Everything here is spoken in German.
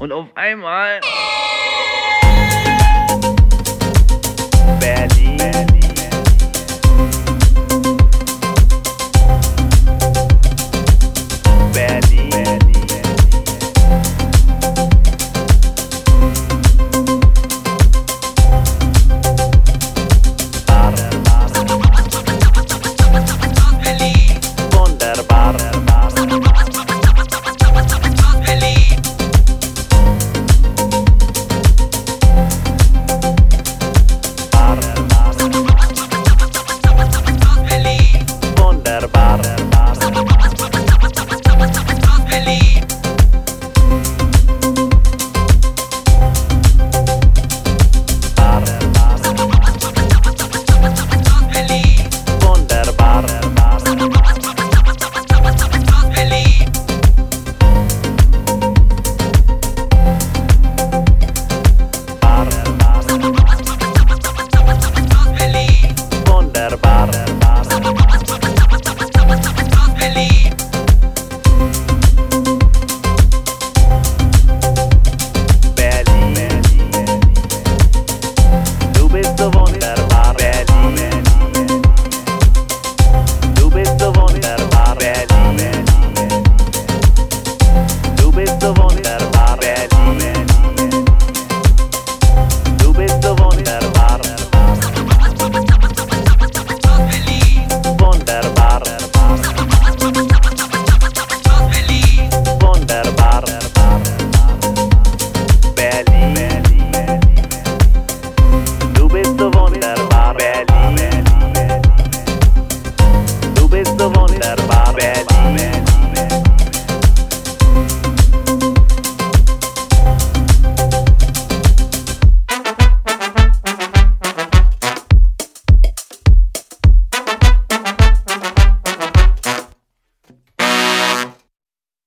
Und auf einmal. Berlin. that Bob had.